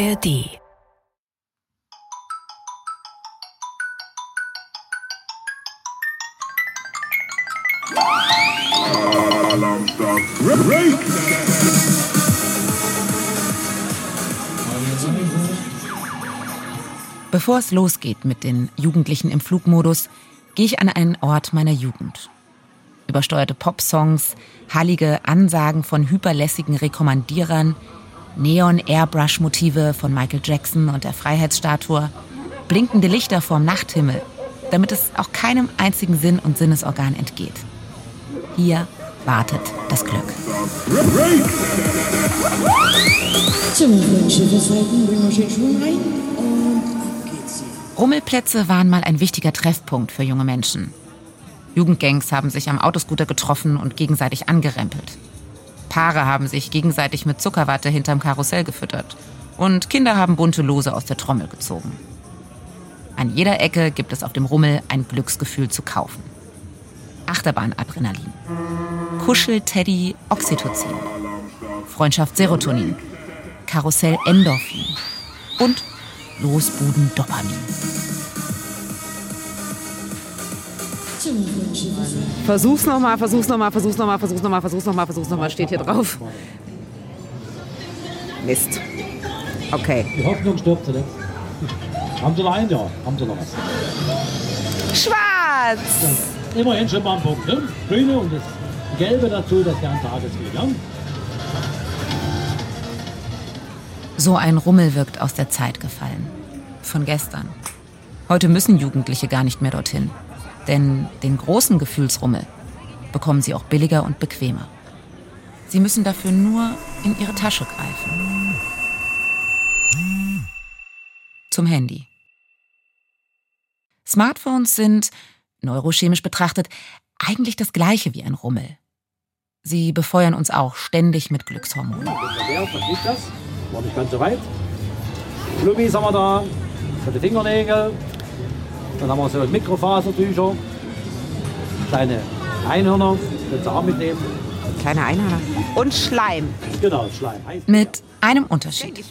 ARD Bevor es losgeht mit den Jugendlichen im Flugmodus, gehe ich an einen Ort meiner Jugend. Übersteuerte Popsongs, hallige Ansagen von hyperlässigen Rekommandierern, Neon-Airbrush-Motive von Michael Jackson und der Freiheitsstatue, blinkende Lichter vorm Nachthimmel, damit es auch keinem einzigen Sinn und Sinnesorgan entgeht. Hier wartet das Glück. Rummelplätze waren mal ein wichtiger Treffpunkt für junge Menschen. Jugendgangs haben sich am Autoscooter getroffen und gegenseitig angerempelt. Paare haben sich gegenseitig mit Zuckerwatte hinterm Karussell gefüttert. Und Kinder haben bunte Lose aus der Trommel gezogen. An jeder Ecke gibt es auf dem Rummel ein Glücksgefühl zu kaufen. Achterbahn-Adrenalin, Kuschel-Teddy Oxytocin, Freundschaft Serotonin, Karussell Endorphin und Losbuden Dopamin. Versuch's nochmal, versuch's nochmal, versuch's nochmal, versuch's nochmal, versuch's nochmal, versuch's nochmal, steht hier drauf. Mist. Okay. Die Hoffnung stirbt zuletzt. Haben Sie noch einen? Ja, haben Sie noch was. Schwarz! Ja, immerhin schon mal ein Punkt. Ne? Grüne und das Gelbe dazu, das wäre ein Tageslied. Ja? So ein Rummel wirkt aus der Zeit gefallen. Von gestern. Heute müssen Jugendliche gar nicht mehr dorthin. Denn den großen Gefühlsrummel bekommen sie auch billiger und bequemer. Sie müssen dafür nur in ihre Tasche greifen. Zum Handy. Smartphones sind, neurochemisch betrachtet, eigentlich das gleiche wie ein Rummel. Sie befeuern uns auch ständig mit Glückshormonen. Was ist das? War nicht ganz so weit. Flummis haben wir da, für die Fingernägel. Dann haben wir so Mikrofaserdücher, kleine Einhörner, können Sie auch mitnehmen. Kleine Einhörner. Und Schleim. Genau, Schleim. Mit einem Unterschied.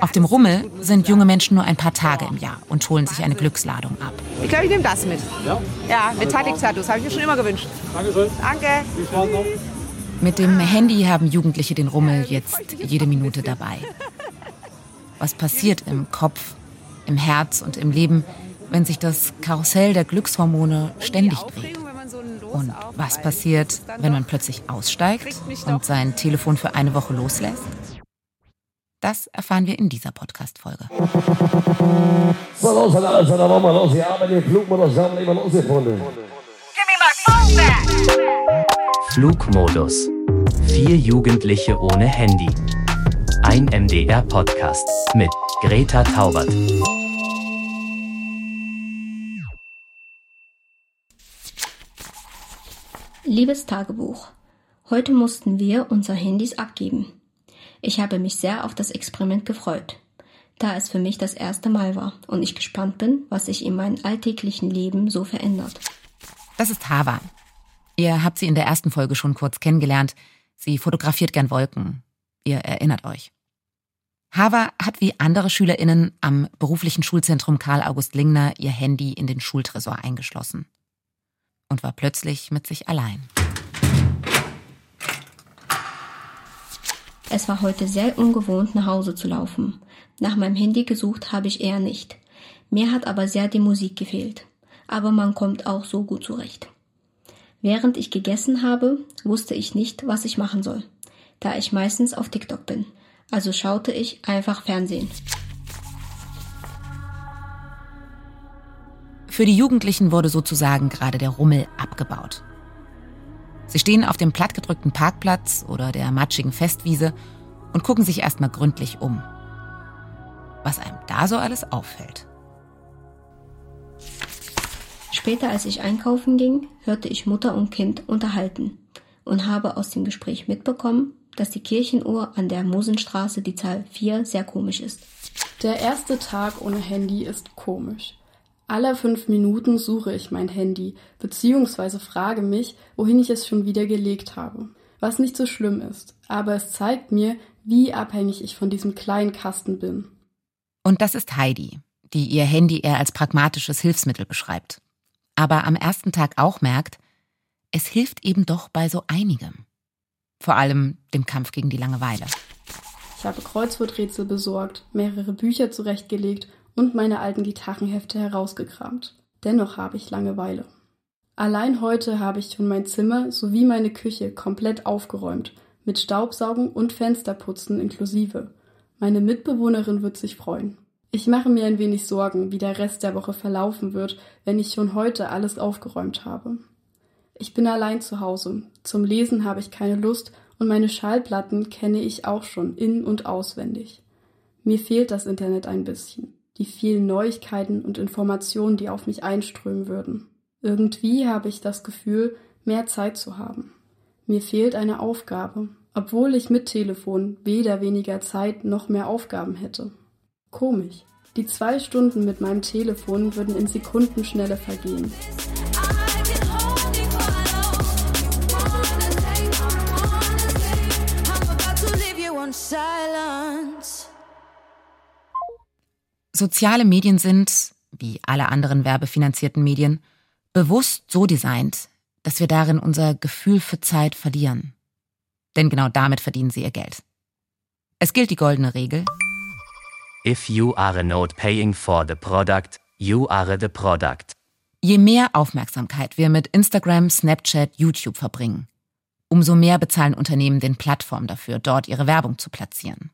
Auf dem Rummel sind junge. Menschen nur ein paar Tage im Jahr und holen sich eine Glücksladung ab. Ich glaube, ich nehme das mit. Ja, Ja, Metallic Tattoos. Habe ich mir schon immer gewünscht. Dankeschön. Danke. Viel Spaß noch. Mit dem Handy haben Jugendliche den Rummel jetzt jede Minute dabei. Was passiert im Kopf, im Herz und im Leben, wenn sich das Karussell der Glückshormone ständig dreht? Und was passiert, wenn man plötzlich aussteigt und sein Telefon für eine Woche loslässt? Das erfahren wir in dieser Podcast-Folge. Flugmodus. Vier Jugendliche ohne Handy. Ein MDR-Podcast mit Greta Taubert. Liebes Tagebuch, heute mussten wir unsere Handys abgeben. Ich habe mich sehr auf das Experiment gefreut, da es für mich das erste Mal war und ich gespannt bin, was sich in meinem alltäglichen Leben so verändert. Das ist Hava. Ihr habt sie in der ersten Folge schon kurz kennengelernt. Sie fotografiert gern Wolken. Ihr erinnert euch. Hava hat wie andere SchülerInnen am beruflichen Schulzentrum Karl August Lingner ihr Handy in den Schultresor eingeschlossen. Und war plötzlich mit sich allein. Es war heute sehr ungewohnt, nach Hause zu laufen. Nach meinem Handy gesucht habe ich eher nicht. Mir hat aber sehr die Musik gefehlt. Aber man kommt auch so gut zurecht. Während ich gegessen habe, wusste ich nicht, was ich machen soll, da ich meistens auf TikTok bin. Also schaute ich einfach Fernsehen. Für die Jugendlichen wurde sozusagen gerade der Rummel abgebaut. Sie stehen auf dem plattgedrückten Parkplatz oder der matschigen Festwiese und gucken sich erstmal gründlich um. Was einem da so alles auffällt. Später, als ich einkaufen ging, hörte ich Mutter und Kind unterhalten und habe aus dem Gespräch mitbekommen, dass die Kirchenuhr an der Mosenstraße die Zahl 4 sehr komisch ist. Der erste Tag ohne Handy ist komisch. Alle fünf Minuten suche ich mein Handy, beziehungsweise frage mich, wohin ich es schon wieder gelegt habe. was nicht so schlimm ist, aber es zeigt mir, wie abhängig ich von diesem kleinen Kasten bin. Und das ist Heidi, die ihr Handy eher als pragmatisches Hilfsmittel beschreibt. Aber am ersten Tag auch merkt, es hilft eben doch bei so einigem. Vor allem dem Kampf gegen die Langeweile. Ich habe Kreuzworträtsel besorgt, mehrere Bücher zurechtgelegt und meine alten Gitarrenhefte herausgekramt. Dennoch habe ich Langeweile. Allein heute habe ich schon mein Zimmer sowie meine Küche komplett aufgeräumt, mit Staubsaugen und Fensterputzen inklusive. Meine Mitbewohnerin wird sich freuen. Ich mache mir ein wenig Sorgen, wie der Rest der Woche verlaufen wird, wenn ich schon heute alles aufgeräumt habe. Ich bin allein zu Hause. Zum Lesen habe ich keine Lust und meine Schallplatten kenne ich auch schon in und auswendig. Mir fehlt das Internet ein bisschen, die vielen Neuigkeiten und Informationen, die auf mich einströmen würden. Irgendwie habe ich das Gefühl, mehr Zeit zu haben. Mir fehlt eine Aufgabe, obwohl ich mit Telefon weder weniger Zeit noch mehr Aufgaben hätte. Komisch. Die zwei Stunden mit meinem Telefon würden in Sekundenschnelle vergehen. Soziale Medien sind, wie alle anderen werbefinanzierten Medien, bewusst so designt, dass wir darin unser Gefühl für Zeit verlieren. Denn genau damit verdienen sie ihr Geld. Es gilt die goldene Regel. If you are not paying for the product, you are the product. Je mehr Aufmerksamkeit wir mit Instagram, Snapchat, YouTube verbringen, umso mehr bezahlen Unternehmen den Plattformen dafür, dort ihre Werbung zu platzieren.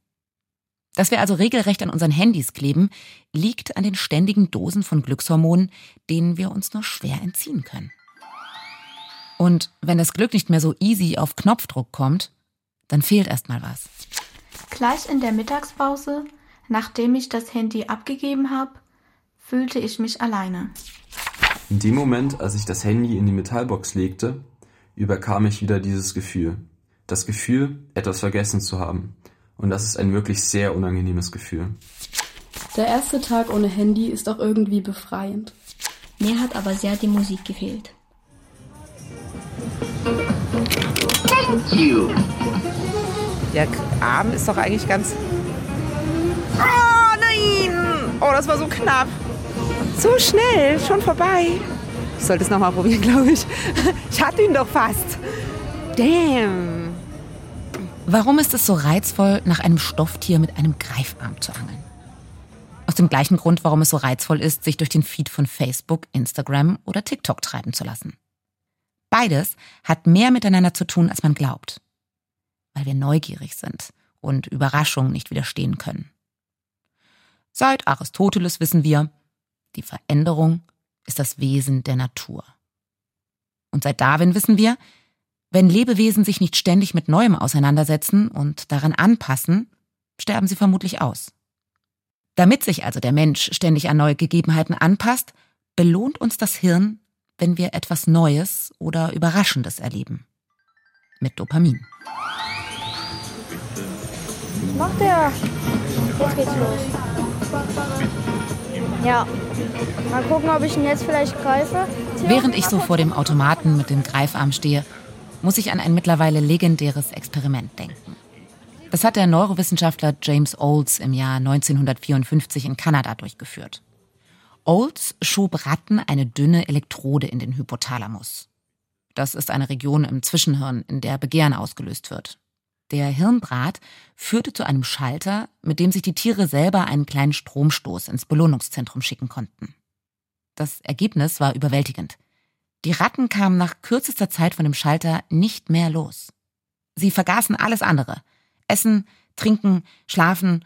Dass wir also regelrecht an unseren Handys kleben, liegt an den ständigen Dosen von Glückshormonen, denen wir uns nur schwer entziehen können. Und wenn das Glück nicht mehr so easy auf Knopfdruck kommt, dann fehlt erst mal was. Gleich in der Mittagspause, nachdem ich das Handy abgegeben habe, fühlte ich mich alleine. In dem Moment, als ich das Handy in die Metallbox legte, überkam ich wieder dieses Gefühl. Das Gefühl, etwas vergessen zu haben. Und das ist ein wirklich sehr unangenehmes Gefühl. Der erste Tag ohne Handy ist auch irgendwie befreiend. Mir hat aber sehr die Musik gefehlt. Der Arm ist doch eigentlich ganz. Oh nein! Oh, das war so knapp. So schnell, schon vorbei. Ich sollte es nochmal probieren, glaube ich. Ich hatte ihn doch fast. Damn. Warum ist es so reizvoll, nach einem Stofftier mit einem Greifarm zu angeln? Aus dem gleichen Grund, warum es so reizvoll ist, sich durch den Feed von Facebook, Instagram oder TikTok treiben zu lassen. Beides hat mehr miteinander zu tun, als man glaubt. Weil wir neugierig sind und Überraschungen nicht widerstehen können. Seit Aristoteles wissen wir, die Veränderung ist das Wesen der Natur. Und seit Darwin wissen wir, wenn Lebewesen sich nicht ständig mit Neuem auseinandersetzen und daran anpassen, sterben sie vermutlich aus. Damit sich also der Mensch ständig an neue Gegebenheiten anpasst, belohnt uns das Hirn, wenn wir etwas Neues oder Überraschendes erleben. Mit Dopamin. Macht er? Jetzt geht's los. Ja. Mal gucken, ob ich ihn jetzt vielleicht greife. Während ich so vor dem Automaten mit dem Greifarm stehe, muss ich an ein mittlerweile legendäres Experiment denken. Das hat der Neurowissenschaftler James Olds im Jahr 1954 in Kanada durchgeführt. Olds schob Ratten eine dünne Elektrode in den Hypothalamus. Das ist eine Region im Zwischenhirn, in der Begehren ausgelöst wird. Der Hirndraht führte zu einem Schalter, mit dem sich die Tiere selber einen kleinen Stromstoß ins Belohnungszentrum schicken konnten. Das Ergebnis war überwältigend. Die Ratten kamen nach kürzester Zeit von dem Schalter nicht mehr los. Sie vergaßen alles andere. Essen, trinken, schlafen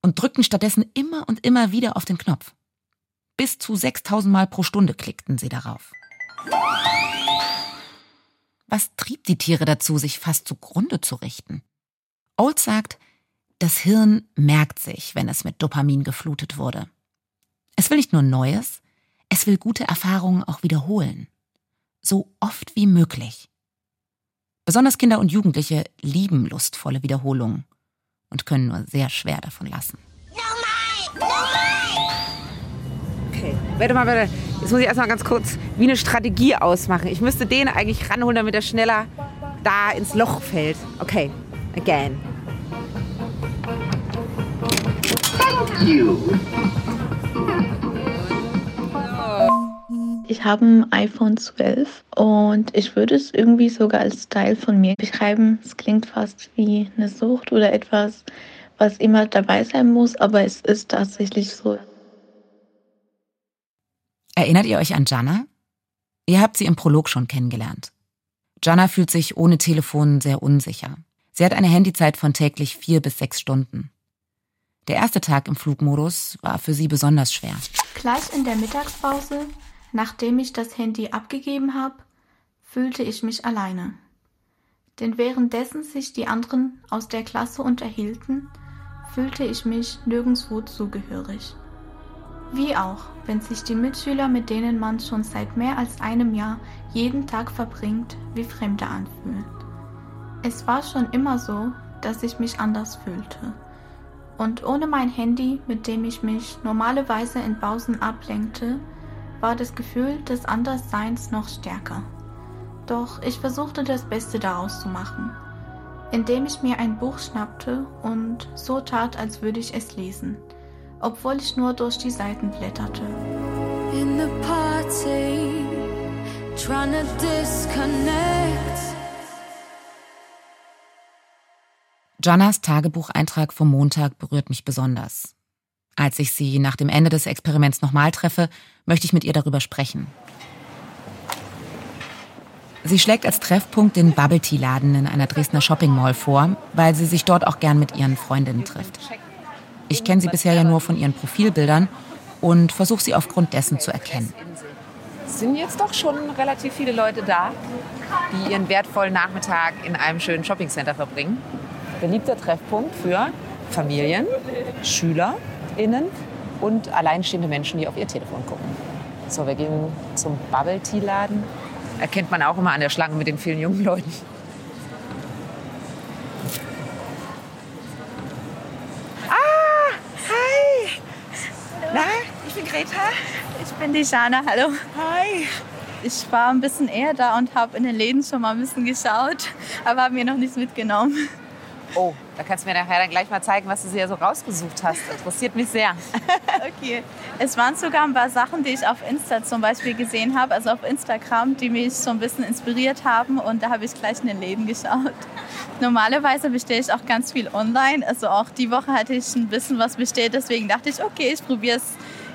und drückten stattdessen immer und immer wieder auf den Knopf. Bis zu 6000 Mal pro Stunde klickten sie darauf. Was trieb die Tiere dazu, sich fast zugrunde zu richten? Old sagt, das Hirn merkt sich, wenn es mit Dopamin geflutet wurde. Es will nicht nur Neues, es will gute Erfahrungen auch wiederholen so oft wie möglich. Besonders Kinder und Jugendliche lieben lustvolle Wiederholungen und können nur sehr schwer davon lassen. Okay, warte mal, warte. Jetzt muss ich erstmal ganz kurz wie eine Strategie ausmachen. Ich müsste den eigentlich ranholen, damit er schneller da ins Loch fällt. Okay, again. Thank you. Ich habe ein iPhone 12 und ich würde es irgendwie sogar als Teil von mir beschreiben. Es klingt fast wie eine Sucht oder etwas, was immer dabei sein muss, aber es ist tatsächlich so. Erinnert ihr euch an Jana? Ihr habt sie im Prolog schon kennengelernt. Jana fühlt sich ohne Telefon sehr unsicher. Sie hat eine Handyzeit von täglich vier bis sechs Stunden. Der erste Tag im Flugmodus war für sie besonders schwer. Gleich in der Mittagspause Nachdem ich das Handy abgegeben habe, fühlte ich mich alleine. Denn währenddessen sich die anderen aus der Klasse unterhielten, fühlte ich mich nirgendwo zugehörig. Wie auch, wenn sich die Mitschüler, mit denen man schon seit mehr als einem Jahr jeden Tag verbringt, wie Fremde anfühlen. Es war schon immer so, dass ich mich anders fühlte. Und ohne mein Handy, mit dem ich mich normalerweise in Pausen ablenkte, war das Gefühl des Andersseins noch stärker. Doch ich versuchte das Beste daraus zu machen, indem ich mir ein Buch schnappte und so tat, als würde ich es lesen, obwohl ich nur durch die Seiten blätterte. In the party, trying to disconnect. Jannas Tagebucheintrag vom Montag berührt mich besonders. Als ich sie nach dem Ende des Experiments nochmal treffe, möchte ich mit ihr darüber sprechen. Sie schlägt als Treffpunkt den Bubble Tea Laden in einer Dresdner Shopping Mall vor, weil sie sich dort auch gern mit ihren Freundinnen trifft. Ich kenne sie bisher ja nur von ihren Profilbildern und versuche sie aufgrund dessen zu erkennen. Es sind jetzt doch schon relativ viele Leute da, die ihren wertvollen Nachmittag in einem schönen Shoppingcenter verbringen. Beliebter Treffpunkt für Familien, Schüler innen und alleinstehende Menschen, die auf ihr Telefon gucken. So, wir gehen zum Bubble Tea Laden. Erkennt man auch immer an der Schlange mit den vielen jungen Leuten. Ah, hi. Na, ich bin Greta. Ich bin die Jana, hallo. Hi. Ich war ein bisschen eher da und habe in den Läden schon mal ein bisschen geschaut, aber habe mir noch nichts mitgenommen. Oh, da kannst du mir nachher dann gleich mal zeigen, was du dir so rausgesucht hast. Interessiert mich sehr. okay. Es waren sogar ein paar Sachen, die ich auf Insta zum Beispiel gesehen habe, also auf Instagram, die mich so ein bisschen inspiriert haben. Und da habe ich gleich in den Läden geschaut. Normalerweise bestelle ich auch ganz viel online. Also auch die Woche hatte ich ein bisschen was bestellt. Deswegen dachte ich, okay, ich probiere es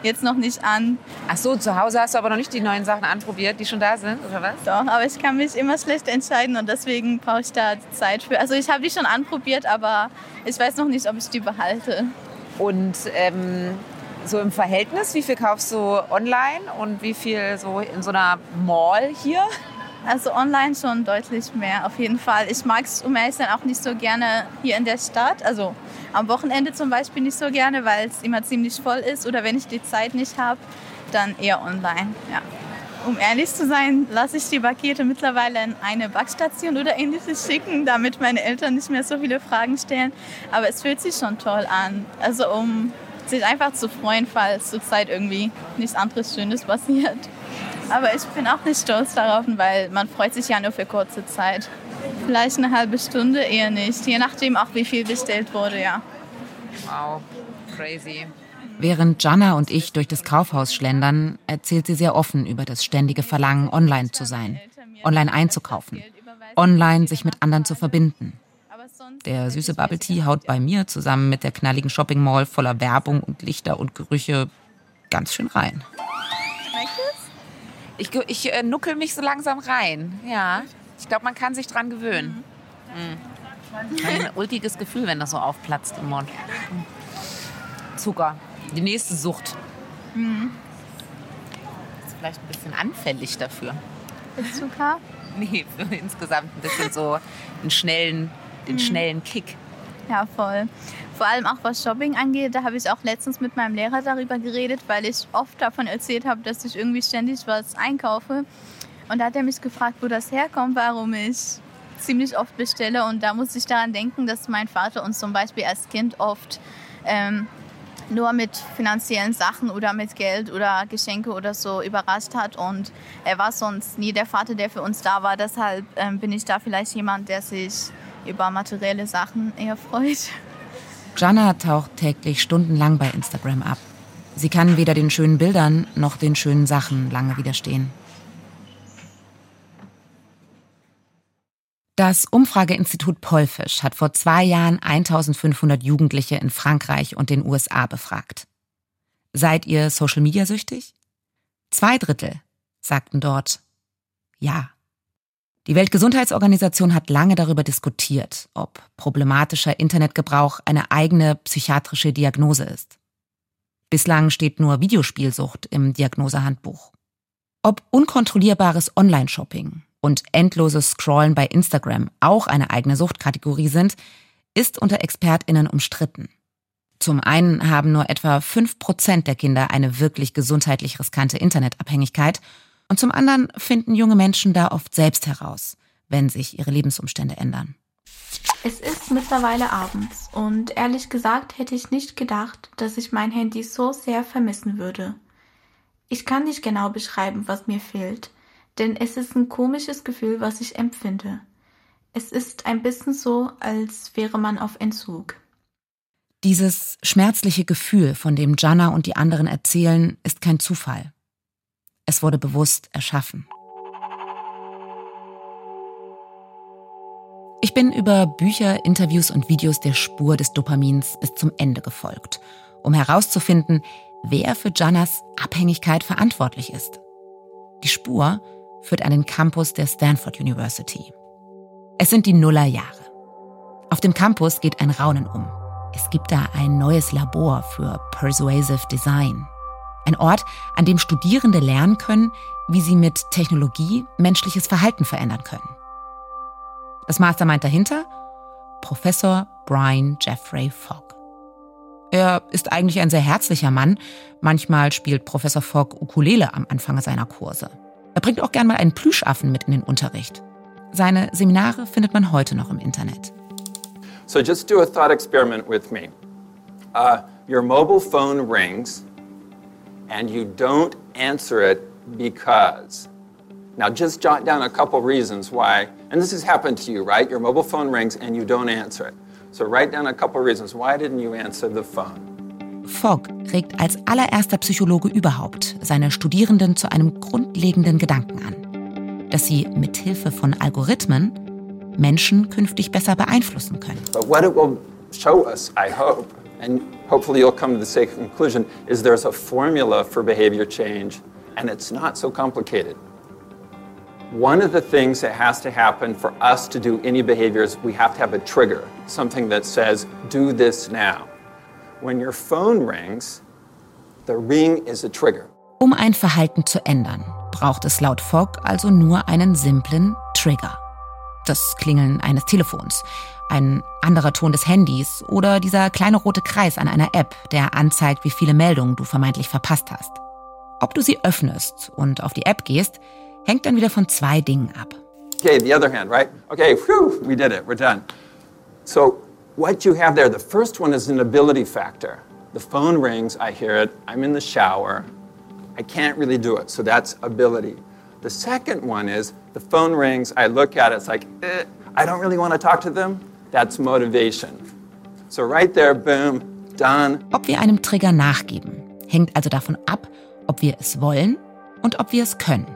jetzt noch nicht an. Ach so, zu Hause hast du aber noch nicht die neuen Sachen anprobiert, die schon da sind, oder was? Doch, aber ich kann mich immer schlecht entscheiden und deswegen brauche ich da Zeit für. Also ich habe die schon anprobiert, aber ich weiß noch nicht, ob ich die behalte. Und ähm, so im Verhältnis, wie viel kaufst du online und wie viel so in so einer Mall hier? Also online schon deutlich mehr, auf jeden Fall. Ich mag es, um ehrlich sein, auch nicht so gerne hier in der Stadt. Also am Wochenende zum Beispiel nicht so gerne, weil es immer ziemlich voll ist. Oder wenn ich die Zeit nicht habe, dann eher online. Ja. Um ehrlich zu sein, lasse ich die Pakete mittlerweile in eine Backstation oder ähnliches schicken, damit meine Eltern nicht mehr so viele Fragen stellen. Aber es fühlt sich schon toll an. Also um sich einfach zu freuen, falls zur Zeit irgendwie nichts anderes Schönes passiert. Aber ich bin auch nicht stolz darauf, weil man freut sich ja nur für kurze Zeit. Vielleicht eine halbe Stunde, eher nicht. Je nachdem auch, wie viel bestellt wurde, ja. Wow, crazy. Während Jana und ich durch das Kaufhaus schlendern, erzählt sie sehr offen über das ständige Verlangen, online zu sein, online einzukaufen, online sich mit anderen zu verbinden. Der süße Bubble Tea haut bei mir zusammen mit der knalligen Shopping Mall voller Werbung und Lichter und Gerüche ganz schön rein. Ich, ich äh, nuckel mich so langsam rein. Ja. Ich glaube, man kann sich dran gewöhnen. Mhm. Ein ulkiges Gefühl, wenn das so aufplatzt im Mund. Zucker. Die nächste Sucht. Mhm. Ist vielleicht ein bisschen anfällig dafür. Ist Zucker? Nee, für insgesamt ein bisschen so einen schnellen, den mhm. schnellen Kick. Ja, voll. Vor allem auch was Shopping angeht, da habe ich auch letztens mit meinem Lehrer darüber geredet, weil ich oft davon erzählt habe, dass ich irgendwie ständig was einkaufe. Und da hat er mich gefragt, wo das herkommt, warum ich ziemlich oft bestelle. Und da muss ich daran denken, dass mein Vater uns zum Beispiel als Kind oft ähm, nur mit finanziellen Sachen oder mit Geld oder Geschenke oder so überrascht hat. Und er war sonst nie der Vater, der für uns da war. Deshalb ähm, bin ich da vielleicht jemand, der sich über materielle Sachen eher freut. Jana taucht täglich stundenlang bei Instagram ab. Sie kann weder den schönen Bildern noch den schönen Sachen lange widerstehen. Das Umfrageinstitut Polfisch hat vor zwei Jahren 1500 Jugendliche in Frankreich und den USA befragt. Seid ihr Social Media süchtig? Zwei Drittel sagten dort ja. Die Weltgesundheitsorganisation hat lange darüber diskutiert, ob problematischer Internetgebrauch eine eigene psychiatrische Diagnose ist. Bislang steht nur Videospielsucht im Diagnosehandbuch. Ob unkontrollierbares Online-Shopping und endloses Scrollen bei Instagram auch eine eigene Suchtkategorie sind, ist unter Expertinnen umstritten. Zum einen haben nur etwa fünf Prozent der Kinder eine wirklich gesundheitlich riskante Internetabhängigkeit und zum anderen finden junge Menschen da oft selbst heraus, wenn sich ihre Lebensumstände ändern. Es ist mittlerweile abends und ehrlich gesagt hätte ich nicht gedacht, dass ich mein Handy so sehr vermissen würde. Ich kann nicht genau beschreiben, was mir fehlt denn es ist ein komisches Gefühl, was ich empfinde. Es ist ein bisschen so, als wäre man auf Entzug. Dieses schmerzliche Gefühl, von dem Jana und die anderen erzählen, ist kein Zufall. Es wurde bewusst erschaffen. Ich bin über Bücher, Interviews und Videos der Spur des Dopamins bis zum Ende gefolgt, um herauszufinden, wer für Janas Abhängigkeit verantwortlich ist. Die Spur führt an den Campus der Stanford University. Es sind die Nullerjahre. Auf dem Campus geht ein Raunen um. Es gibt da ein neues Labor für Persuasive Design. Ein Ort, an dem Studierende lernen können, wie sie mit Technologie menschliches Verhalten verändern können. Das Mastermind dahinter? Professor Brian Jeffrey Fogg. Er ist eigentlich ein sehr herzlicher Mann. Manchmal spielt Professor Fogg Ukulele am Anfang seiner Kurse. Er bringt auch gern mal einen Plüschaffen mit in den Unterricht. Seine Seminare findet man heute noch im Internet. So just do a thought experiment with me. Uh, your mobile phone rings and you don't answer it because. Now just jot down a couple reasons why, and this has happened to you, right? Your mobile phone rings and you don't answer it. So write down a couple reasons. Why didn't you answer the phone? Fogg regt als allererster Psychologe überhaupt seine Studierenden zu einem grundlegenden Gedanken an, dass sie mithilfe von Algorithmen Menschen künftig besser beeinflussen können. But what it will show us, I hope, and hopefully you'll come to the same conclusion, is there's a formula for behavior change, and it's not so complicated. One of the things that has to happen for us to do any behavior is we have to have a trigger, something that says, do this now. When your phone rings, the ring is a trigger. Um ein Verhalten zu ändern, braucht es laut Fogg also nur einen simplen Trigger. Das Klingeln eines Telefons, ein anderer Ton des Handys oder dieser kleine rote Kreis an einer App, der anzeigt, wie viele Meldungen du vermeintlich verpasst hast. Ob du sie öffnest und auf die App gehst, hängt dann wieder von zwei Dingen ab. Okay, the other hand, right? Okay, whew, we did it, we're done. So what you have there, the first one is an ability factor. The phone rings, I hear it, I'm in the shower, I can't really do it, so that's ability. The second one is the phone rings, I look at it, it's like, eh, I don't really want to talk to them, that's motivation. So right there, boom, done. Ob wir einem Trigger nachgeben, hängt also davon ab, ob wir es wollen und ob wir es können.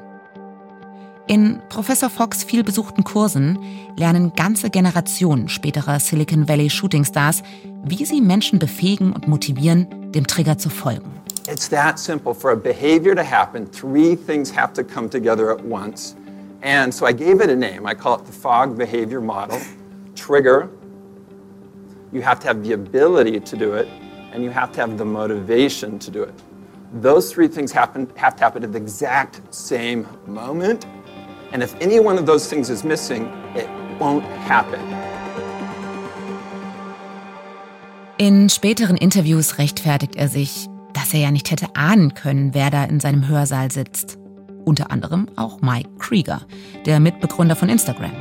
In Professor Fox vielbesuchten Kursen lernen ganze Generationen späterer Silicon Valley Shootingstars, wie sie Menschen befähigen und motivieren, dem Trigger zu folgen. It's that simple. For a behavior to happen, three things have to come together at once. And so I gave it a name. I call it the fog Behavior Model. Trigger, you have to have the ability to do it, and you have to have the motivation to do it. Those three things happen, have to happen at the exact same moment. And if any one of those things is missing, it won't happen. In späteren Interviews rechtfertigt er sich, dass er ja nicht hätte ahnen können, wer da in seinem Hörsaal sitzt. Unter anderem auch Mike Krieger, der Mitbegründer von Instagram.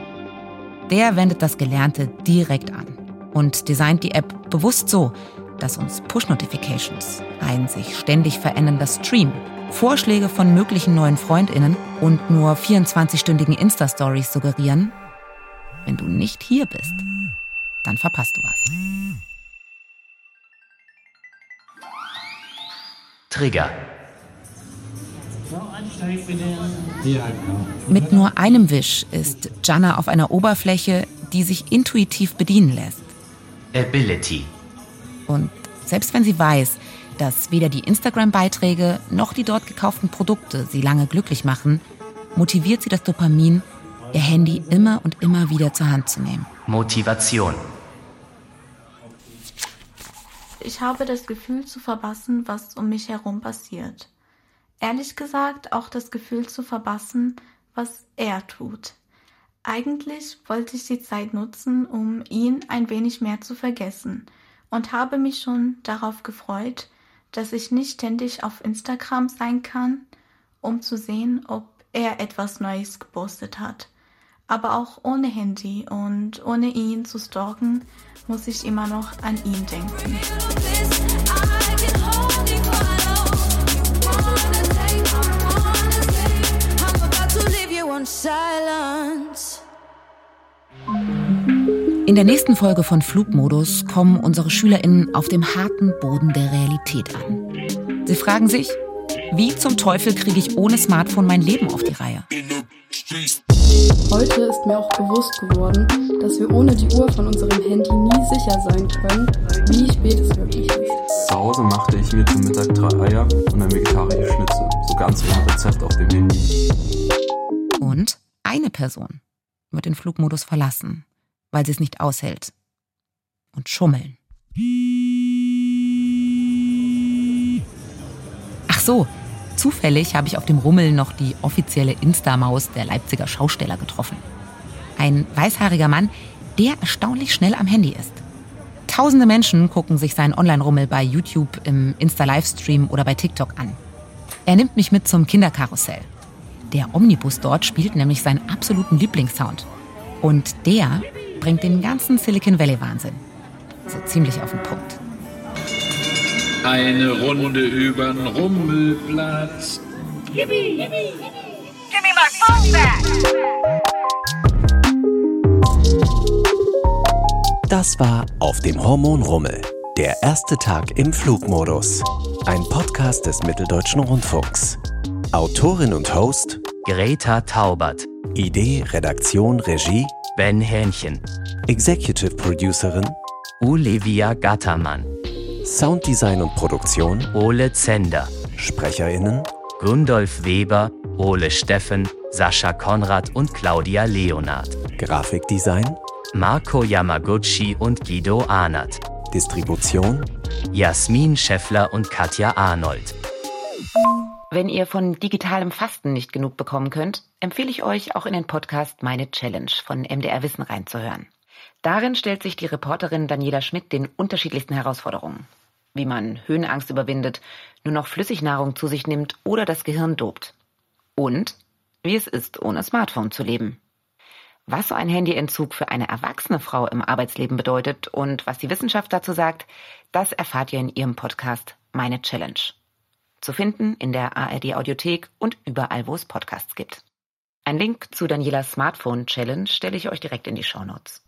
Der wendet das Gelernte direkt an und designt die App bewusst so, dass uns Push-Notifications, ein sich ständig verändernder Stream, Vorschläge von möglichen neuen Freundinnen und nur 24-stündigen Insta-Stories suggerieren, wenn du nicht hier bist, dann verpasst du was. Trigger. Mit nur einem Wisch ist Jana auf einer Oberfläche, die sich intuitiv bedienen lässt. Ability. Und selbst wenn sie weiß, dass weder die Instagram-Beiträge noch die dort gekauften Produkte sie lange glücklich machen, motiviert sie das Dopamin, ihr Handy immer und immer wieder zur Hand zu nehmen. Motivation. Ich habe das Gefühl zu verpassen, was um mich herum passiert. Ehrlich gesagt auch das Gefühl zu verpassen, was er tut. Eigentlich wollte ich die Zeit nutzen, um ihn ein wenig mehr zu vergessen und habe mich schon darauf gefreut, dass ich nicht ständig auf Instagram sein kann, um zu sehen, ob er etwas Neues gepostet hat. Aber auch ohne Handy und ohne ihn zu stalken, muss ich immer noch an ihn denken. In der nächsten Folge von Flugmodus kommen unsere SchülerInnen auf dem harten Boden der Realität an. Sie fragen sich, wie zum Teufel kriege ich ohne Smartphone mein Leben auf die Reihe? Heute ist mir auch bewusst geworden, dass wir ohne die Uhr von unserem Handy nie sicher sein können, wie spät es wirklich ist. Zu Hause machte ich mir zum Mittag drei Eier und ein vegetarisches Schnitzel, so ganz ohne Rezept auf dem Handy. Person wird den Flugmodus verlassen, weil sie es nicht aushält. Und schummeln. Ach so, zufällig habe ich auf dem Rummel noch die offizielle Insta-Maus der Leipziger Schausteller getroffen. Ein weißhaariger Mann, der erstaunlich schnell am Handy ist. Tausende Menschen gucken sich seinen Online-Rummel bei YouTube, im Insta-Livestream oder bei TikTok an. Er nimmt mich mit zum Kinderkarussell. Der Omnibus dort spielt nämlich seinen absoluten Lieblingssound. Und der bringt den ganzen Silicon Valley-Wahnsinn. So ziemlich auf den Punkt. Eine Runde übern Rummelplatz. Yippie, yippie, Give me my phone back! Das war Auf dem Hormonrummel. Der erste Tag im Flugmodus. Ein Podcast des Mitteldeutschen Rundfunks. Autorin und Host Greta Taubert. Idee, Redaktion, Regie Ben Hähnchen. Executive Producerin Olivia Gattermann. Sounddesign und Produktion Ole Zender. SprecherInnen Gundolf Weber, Ole Steffen, Sascha Konrad und Claudia Leonard. Grafikdesign Marco Yamaguchi und Guido Ahnert. Distribution Jasmin Scheffler und Katja Arnold. Wenn ihr von digitalem Fasten nicht genug bekommen könnt, empfehle ich euch auch in den Podcast Meine Challenge von MDR Wissen reinzuhören. Darin stellt sich die Reporterin Daniela Schmidt den unterschiedlichsten Herausforderungen. Wie man Höhenangst überwindet, nur noch Flüssignahrung zu sich nimmt oder das Gehirn dobt. Und wie es ist, ohne Smartphone zu leben. Was so ein Handyentzug für eine erwachsene Frau im Arbeitsleben bedeutet und was die Wissenschaft dazu sagt, das erfahrt ihr in ihrem Podcast Meine Challenge. Zu finden in der ARD Audiothek und überall, wo es Podcasts gibt. Ein Link zu Danielas Smartphone Challenge stelle ich euch direkt in die Show Notes.